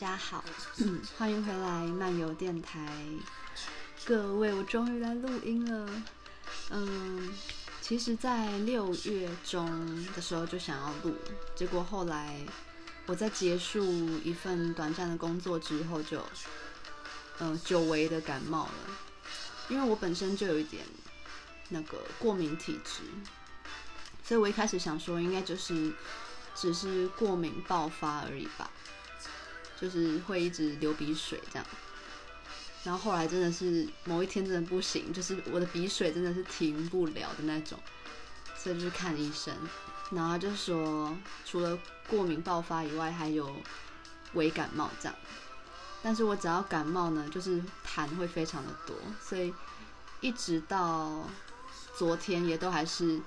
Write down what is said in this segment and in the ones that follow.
大家好，欢迎回来漫游电台。各位，我终于来录音了。嗯，其实，在六月中的时候就想要录，结果后来我在结束一份短暂的工作之后，就嗯久违的感冒了。因为我本身就有一点那个过敏体质，所以我一开始想说，应该就是只是过敏爆发而已吧。就是会一直流鼻水这样，然后后来真的是某一天真的不行，就是我的鼻水真的是停不了的那种，所以就去看医生，然后就说除了过敏爆发以外，还有微感冒这样。但是我只要感冒呢，就是痰会非常的多，所以一直到昨天也都还是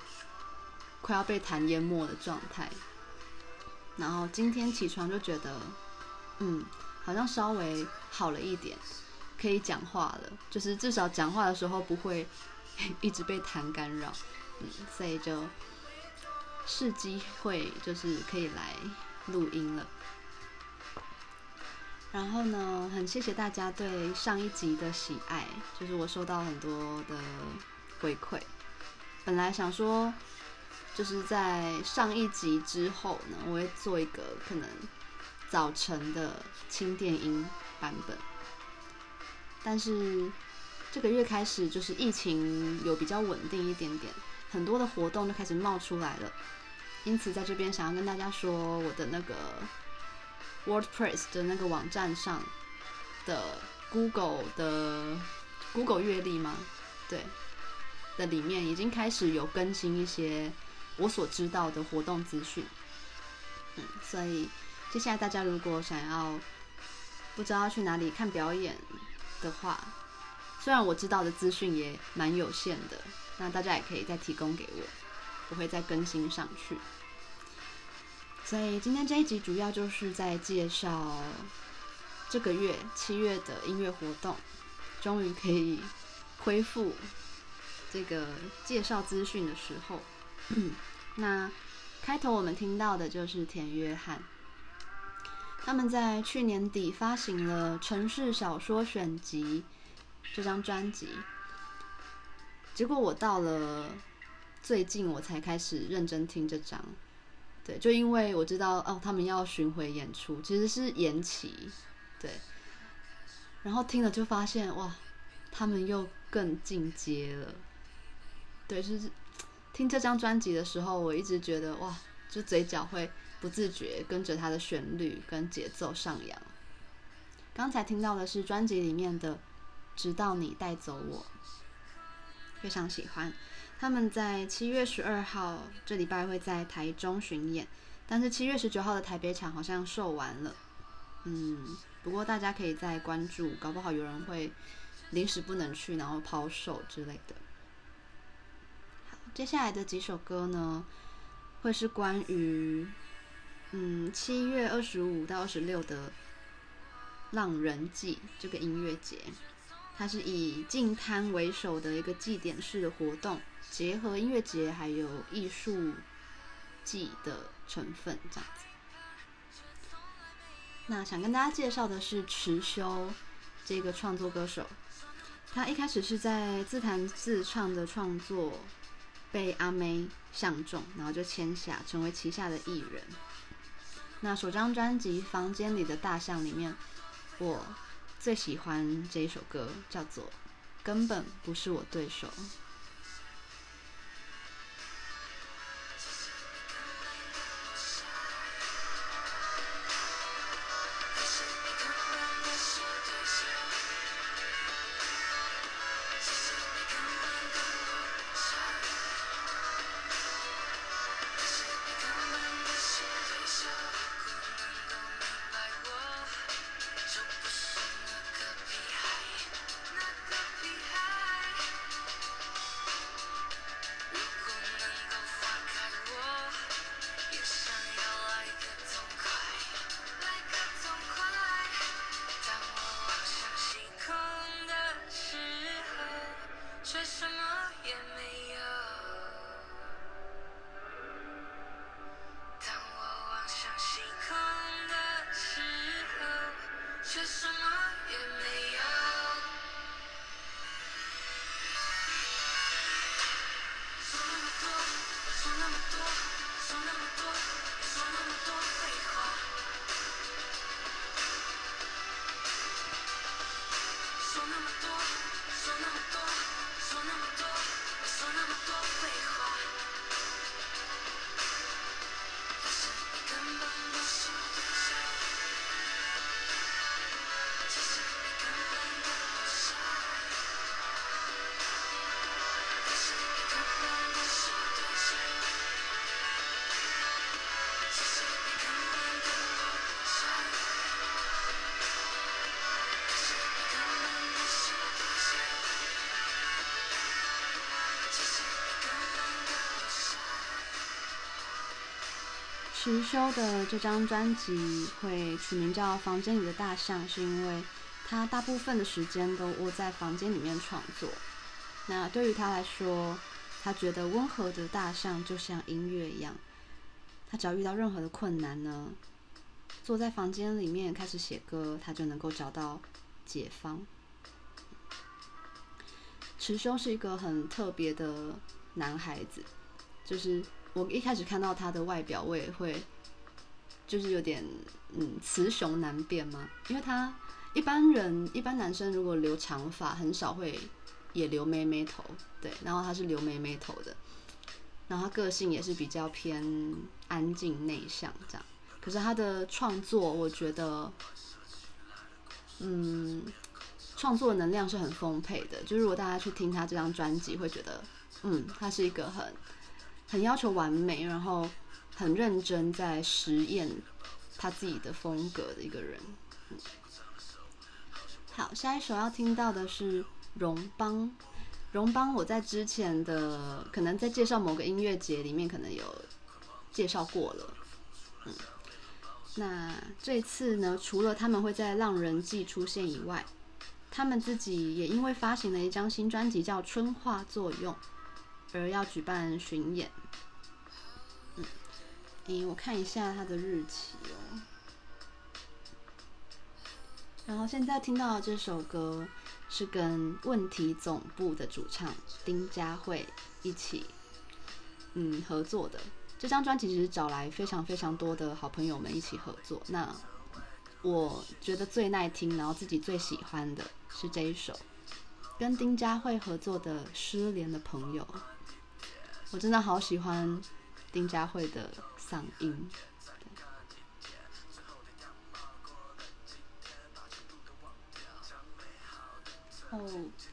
快要被痰淹没的状态。然后今天起床就觉得。嗯，好像稍微好了一点，可以讲话了，就是至少讲话的时候不会 一直被痰干扰，嗯，所以就是机会，就是可以来录音了。然后呢，很谢谢大家对上一集的喜爱，就是我收到很多的回馈。本来想说，就是在上一集之后呢，我会做一个可能。早晨的轻电音版本，但是这个月开始就是疫情有比较稳定一点点，很多的活动就开始冒出来了，因此在这边想要跟大家说，我的那个 WordPress 的那个网站上的 Google 的 Google 月历吗？对，的里面已经开始有更新一些我所知道的活动资讯，嗯，所以。接下来大家如果想要不知道去哪里看表演的话，虽然我知道的资讯也蛮有限的，那大家也可以再提供给我，我会再更新上去。所以今天这一集主要就是在介绍这个月七月的音乐活动，终于可以恢复这个介绍资讯的时候。那开头我们听到的就是田约翰。他们在去年底发行了《城市小说选集》这张专辑，结果我到了最近我才开始认真听这张，对，就因为我知道哦，他们要巡回演出，其实是延期，对，然后听了就发现哇，他们又更进阶了，对，就是听这张专辑的时候，我一直觉得哇，就嘴角会。不自觉跟着它的旋律跟节奏上扬。刚才听到的是专辑里面的《直到你带走我》，非常喜欢。他们在七月十二号这礼拜会在台中巡演，但是七月十九号的台北场好像售完了。嗯，不过大家可以再关注，搞不好有人会临时不能去，然后抛售之类的。好，接下来的几首歌呢，会是关于。嗯，七月二十五到二十六的浪人祭这个音乐节，它是以净滩为首的一个祭典式的活动，结合音乐节还有艺术祭的成分，这样子。那想跟大家介绍的是持修这个创作歌手，他一开始是在自弹自唱的创作被阿妹相中，然后就签下成为旗下的艺人。那首张专辑《房间里的大象》里面，我最喜欢这一首歌，叫做《根本不是我对手》。迟修的这张专辑会取名叫《房间里的大象》，是因为他大部分的时间都窝在房间里面创作。那对于他来说，他觉得温和的大象就像音乐一样，他只要遇到任何的困难呢，坐在房间里面开始写歌，他就能够找到解方。迟修是一个很特别的男孩子，就是我一开始看到他的外表，我也会就是有点嗯雌雄难辨嘛，因为他一般人一般男生如果留长发，很少会也留妹妹头，对，然后他是留妹妹头的，然后他个性也是比较偏安静内向这样，可是他的创作，我觉得嗯。创作能量是很丰沛的，就是如果大家去听他这张专辑，会觉得，嗯，他是一个很很要求完美，然后很认真在实验他自己的风格的一个人。嗯，好，下一首要听到的是荣邦。荣邦，我在之前的可能在介绍某个音乐节里面可能有介绍过了。嗯，那这次呢，除了他们会在浪人祭出现以外，他们自己也因为发行了一张新专辑叫《春化作用》，而要举办巡演。诶，我看一下他的日期哦。然后现在听到的这首歌是跟问题总部的主唱丁佳慧一起嗯合作的。这张专辑其实找来非常非常多的好朋友们一起合作。那我觉得最耐听，然后自己最喜欢的是这一首跟丁佳慧合作的《失联的朋友》。我真的好喜欢丁佳慧的嗓音。哦，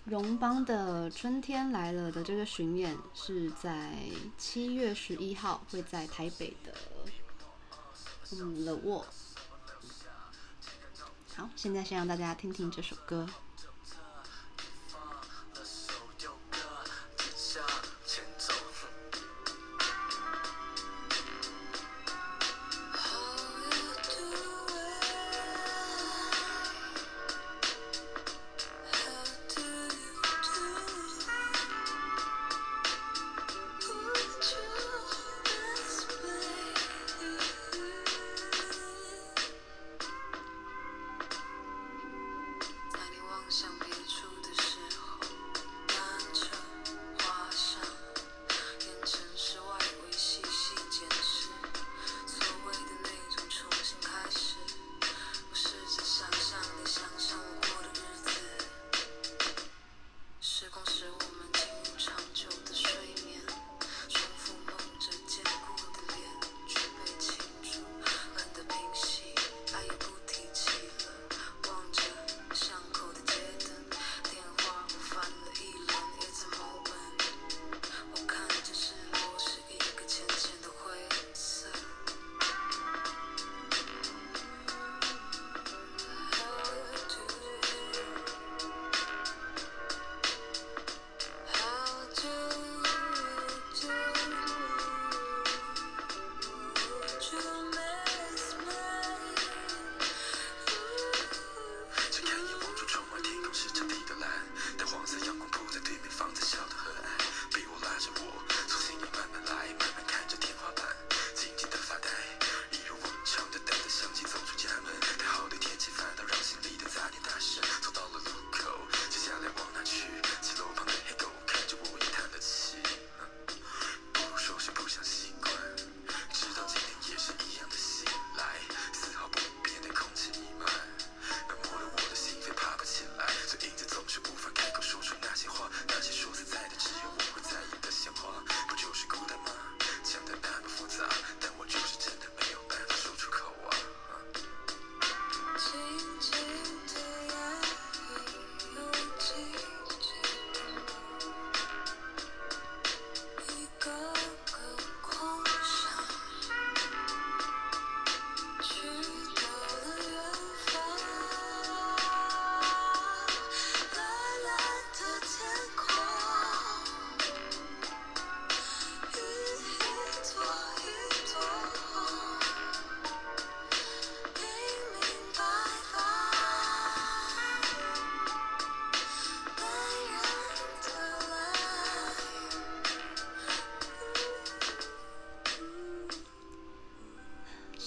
荣邦的《春天来了》的这个巡演是在七月十一号，会在台北的嗯 The Wall。好，现在先让大家听听这首歌。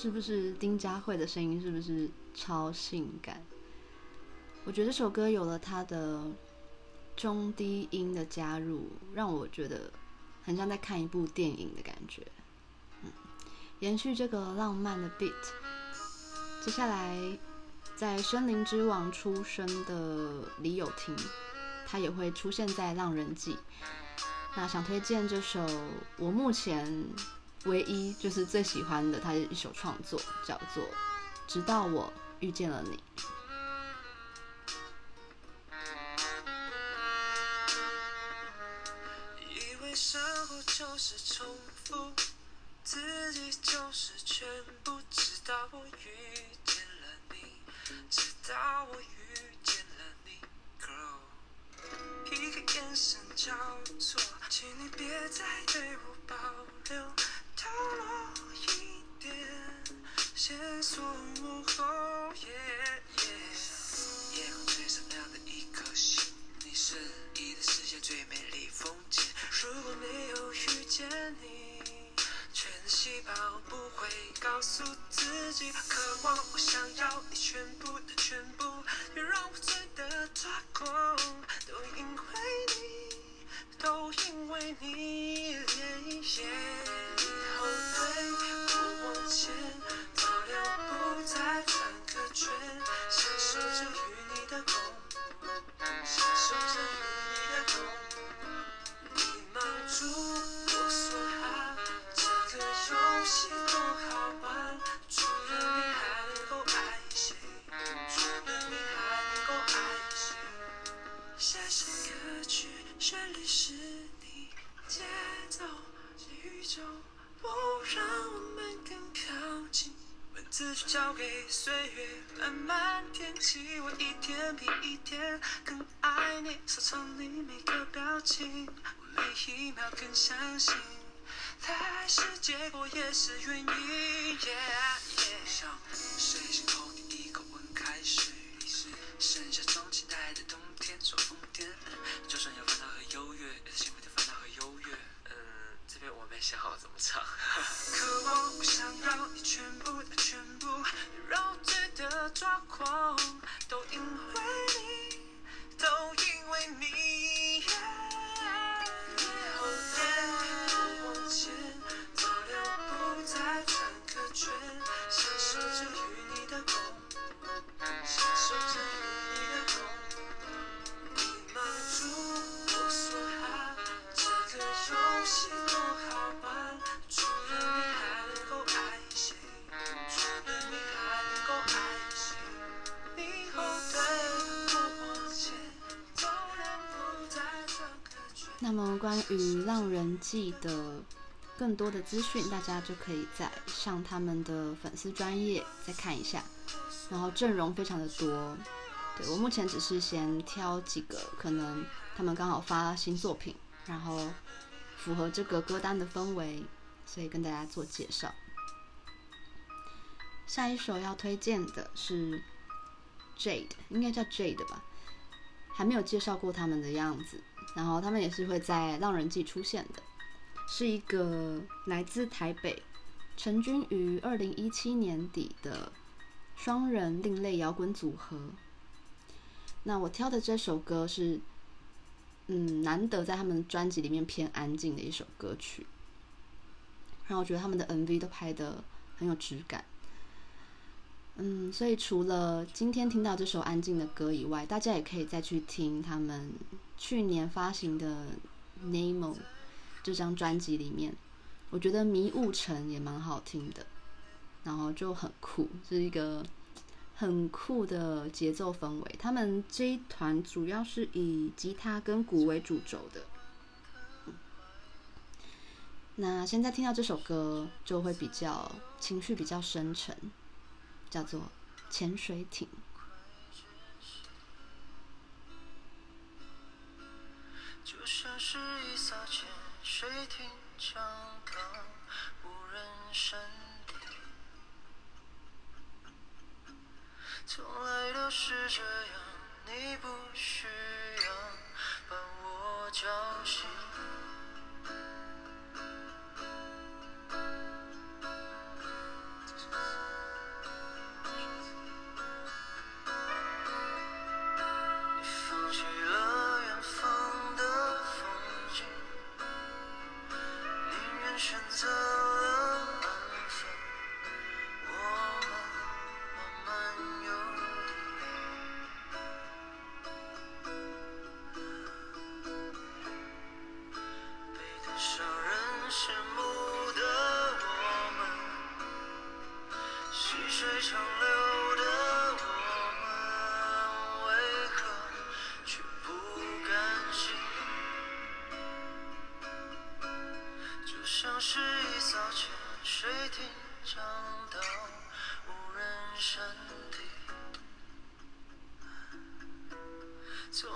是不是丁佳慧的声音？是不是超性感？我觉得这首歌有了它的中低音的加入，让我觉得很像在看一部电影的感觉。嗯，延续这个浪漫的 beat，接下来在《森林之王》出生的李友廷，他也会出现在《浪人记》。那想推荐这首我目前唯一就是最喜欢的他的一首创作，叫做《直到我遇见了你》。以为生活就是重复，自己就是全部，直到我遇见了你，直到我遇见了你，Girl，一个眼神交错，请你别再对我保留，透露一点线索。Oh yeah yeah，夜空最闪亮的一颗星，你是你的世界最美丽风景。如果没有遇见你，全细胞不会告诉自己，渴望我想要你全部的全部，别让我醉得抓狂，都因为你，慢慢填起，我一天比一天更爱你，收藏你每个表情。每一秒更相信，来是结果也是原因。抓狂，于《浪人记》的更多的资讯，大家就可以在上他们的粉丝专页再看一下。然后阵容非常的多，对，我目前只是先挑几个可能他们刚好发新作品，然后符合这个歌单的氛围，所以跟大家做介绍。下一首要推荐的是 Jade，应该叫 Jade 吧，还没有介绍过他们的样子。然后他们也是会在《浪人祭》出现的，是一个来自台北、成军于二零一七年底的双人另类摇滚组合。那我挑的这首歌是，嗯，难得在他们专辑里面偏安静的一首歌曲。然后我觉得他们的 MV 都拍得很有质感。嗯，所以除了今天听到这首安静的歌以外，大家也可以再去听他们。去年发行的《Nemo》这张专辑里面，我觉得《迷雾城》也蛮好听的，然后就很酷，是一个很酷的节奏氛围。他们这一团主要是以吉他跟鼓为主轴的。那现在听到这首歌就会比较情绪比较深沉，叫做《潜水艇》。就像是一艘潜水艇，长航无人山顶，从来都是这样，你不需从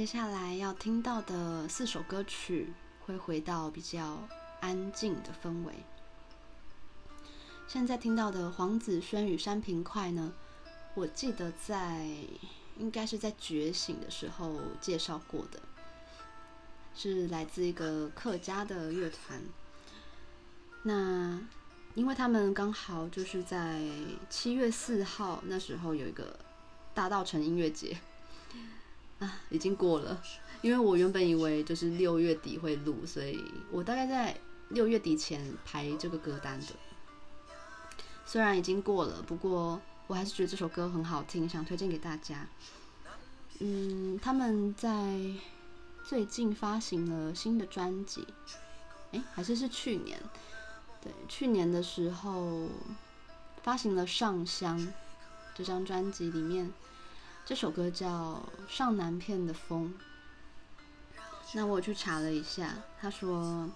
接下来要听到的四首歌曲会回到比较安静的氛围。现在听到的黄子轩与山平快呢，我记得在应该是在觉醒的时候介绍过的，是来自一个客家的乐团。那因为他们刚好就是在七月四号那时候有一个大稻城音乐节啊，已经过了。因为我原本以为就是六月底会录，所以我大概在六月底前排这个歌单的。虽然已经过了，不过我还是觉得这首歌很好听，想推荐给大家。嗯，他们在最近发行了新的专辑，诶，还是是去年？对，去年的时候发行了《上香》这张专辑，里面这首歌叫《上南片的风》。那我去查了一下，他说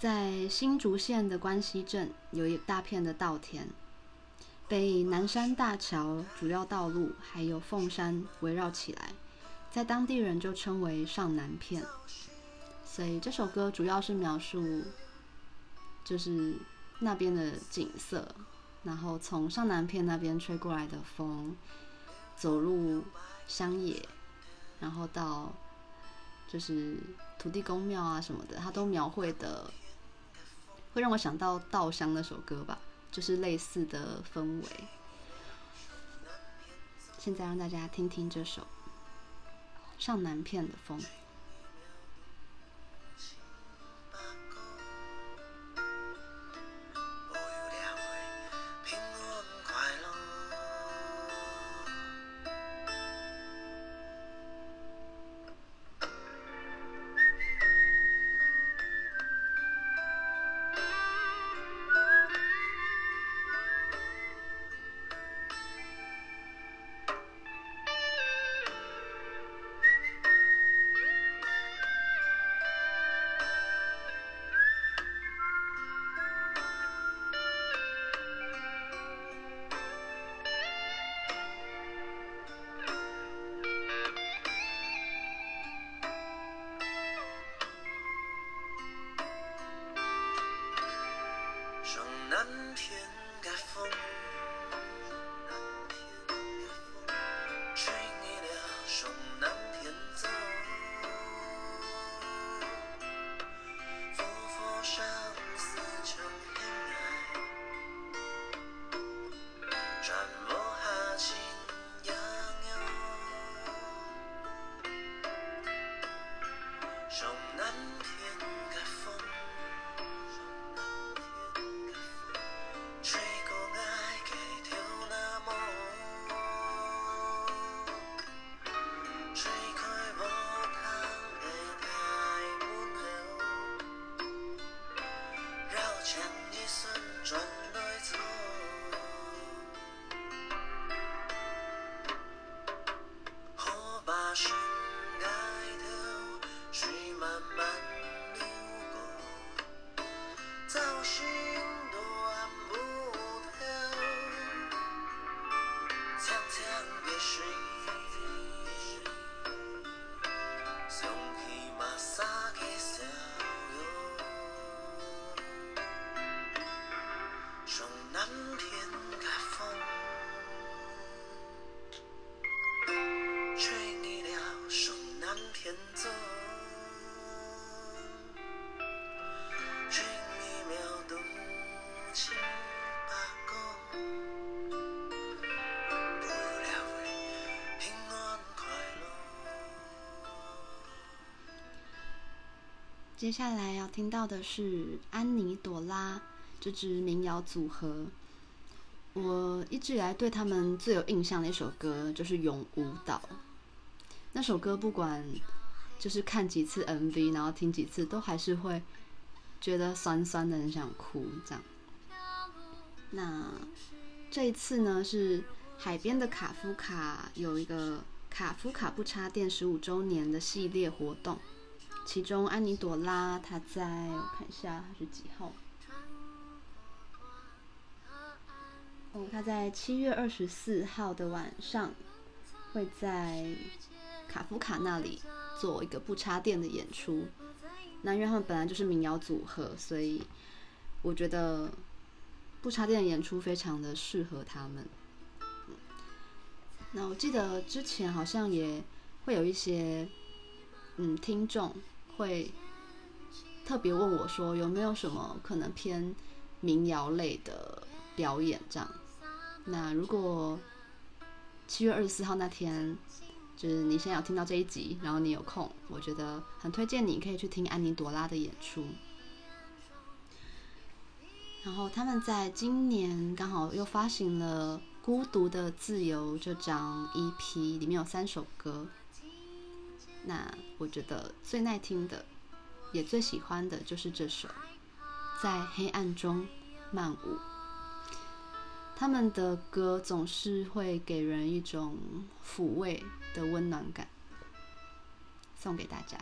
在新竹县的关西镇有一大片的稻田。被南山大桥主要道路还有凤山围绕起来，在当地人就称为上南片。所以这首歌主要是描述，就是那边的景色，然后从上南片那边吹过来的风，走入乡野，然后到就是土地公庙啊什么的，他都描绘的，会让我想到《稻香》那首歌吧。就是类似的氛围。现在让大家听听这首《上南片的风》。接下来要听到的是安妮朵拉这支民谣组合。我一直以来对他们最有印象的一首歌就是《永舞蹈》。那首歌不管就是看几次 MV，然后听几次，都还是会觉得酸酸的，很想哭。这样。那这一次呢，是海边的卡夫卡有一个卡夫卡不插电十五周年的系列活动。其中，安妮朵拉她在我看一下是几号？哦，她在七月二十四号的晚上会在卡夫卡那里做一个不插电的演出。那因为他们本来就是民谣组合，所以我觉得不插电的演出非常的适合他们。那我记得之前好像也会有一些嗯听众。会特别问我说，有没有什么可能偏民谣类的表演这样？那如果七月二十四号那天，就是你现在有听到这一集，然后你有空，我觉得很推荐你可以去听安妮朵拉的演出。然后他们在今年刚好又发行了《孤独的自由》这张 EP，里面有三首歌。那我觉得最耐听的，也最喜欢的就是这首《在黑暗中漫舞》。他们的歌总是会给人一种抚慰的温暖感，送给大家。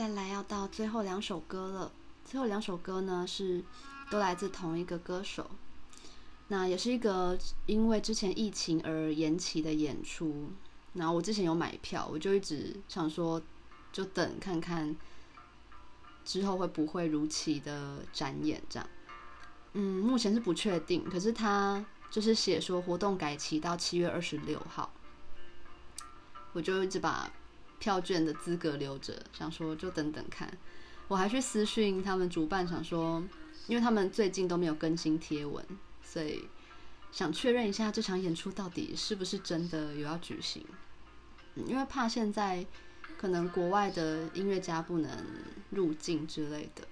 再来要到最后两首歌了，最后两首歌呢是都来自同一个歌手，那也是一个因为之前疫情而延期的演出。然后我之前有买票，我就一直想说，就等看看之后会不会如期的展演这样。嗯，目前是不确定，可是他就是写说活动改期到七月二十六号，我就一直把。票券的资格留着，想说就等等看。我还去私讯他们主办，想说，因为他们最近都没有更新贴文，所以想确认一下这场演出到底是不是真的有要举行。因为怕现在可能国外的音乐家不能入境之类的。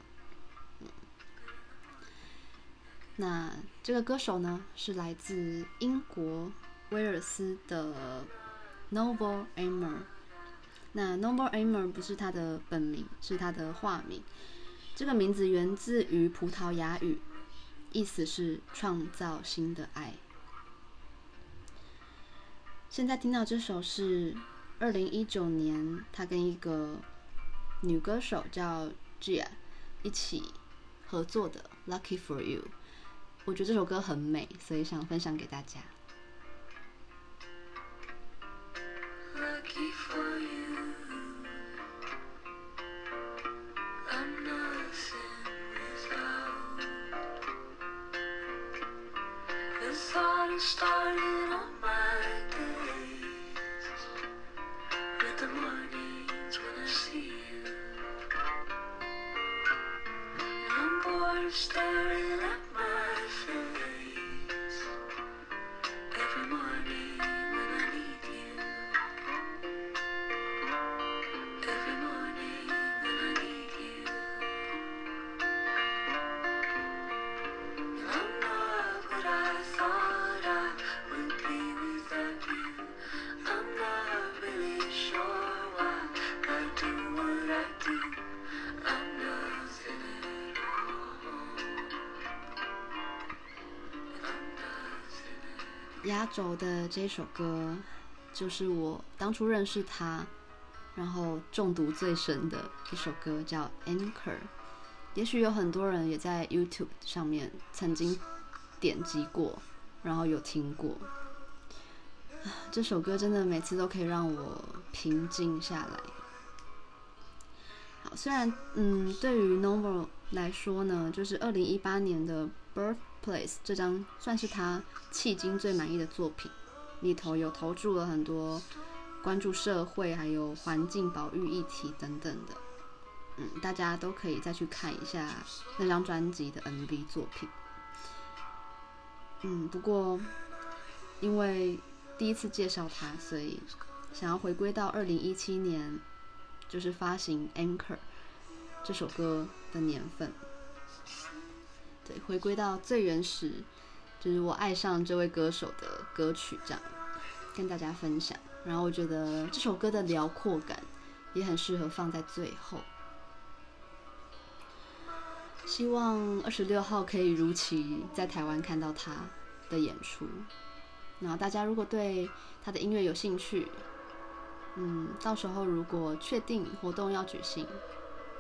那这个歌手呢，是来自英国威尔斯的 Noble Amer。那 Noble Amer 不是他的本名，是他的化名。这个名字源自于葡萄牙语，意思是创造新的爱。现在听到这首是二零一九年他跟一个女歌手叫 Gia 一起合作的《Lucky for You》。我觉得这首歌很美，所以想分享给大家。started. 压轴的这首歌，就是我当初认识他，然后中毒最深的一首歌，叫《Anchor》。也许有很多人也在 YouTube 上面曾经点击过，然后有听过。这首歌真的每次都可以让我平静下来。好，虽然嗯，对于 Novel 来说呢，就是二零一八年的 Birth Place 这张算是他迄今最满意的作品，里头有投注了很多关注社会还有环境保育议题等等的，嗯，大家都可以再去看一下那张专辑的 MV 作品。嗯，不过因为第一次介绍他，所以想要回归到二零一七年，就是发行《Anchor》这首歌的年份。回归到最原始，就是我爱上这位歌手的歌曲，这样跟大家分享。然后我觉得这首歌的辽阔感也很适合放在最后。希望二十六号可以如期在台湾看到他的演出。然后大家如果对他的音乐有兴趣，嗯，到时候如果确定活动要举行，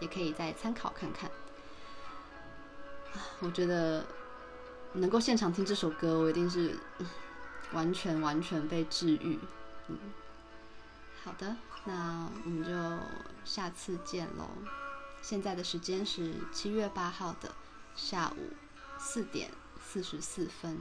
也可以再参考看看。我觉得能够现场听这首歌，我一定是完全完全被治愈。嗯，好的，那我们就下次见喽。现在的时间是七月八号的下午四点四十四分。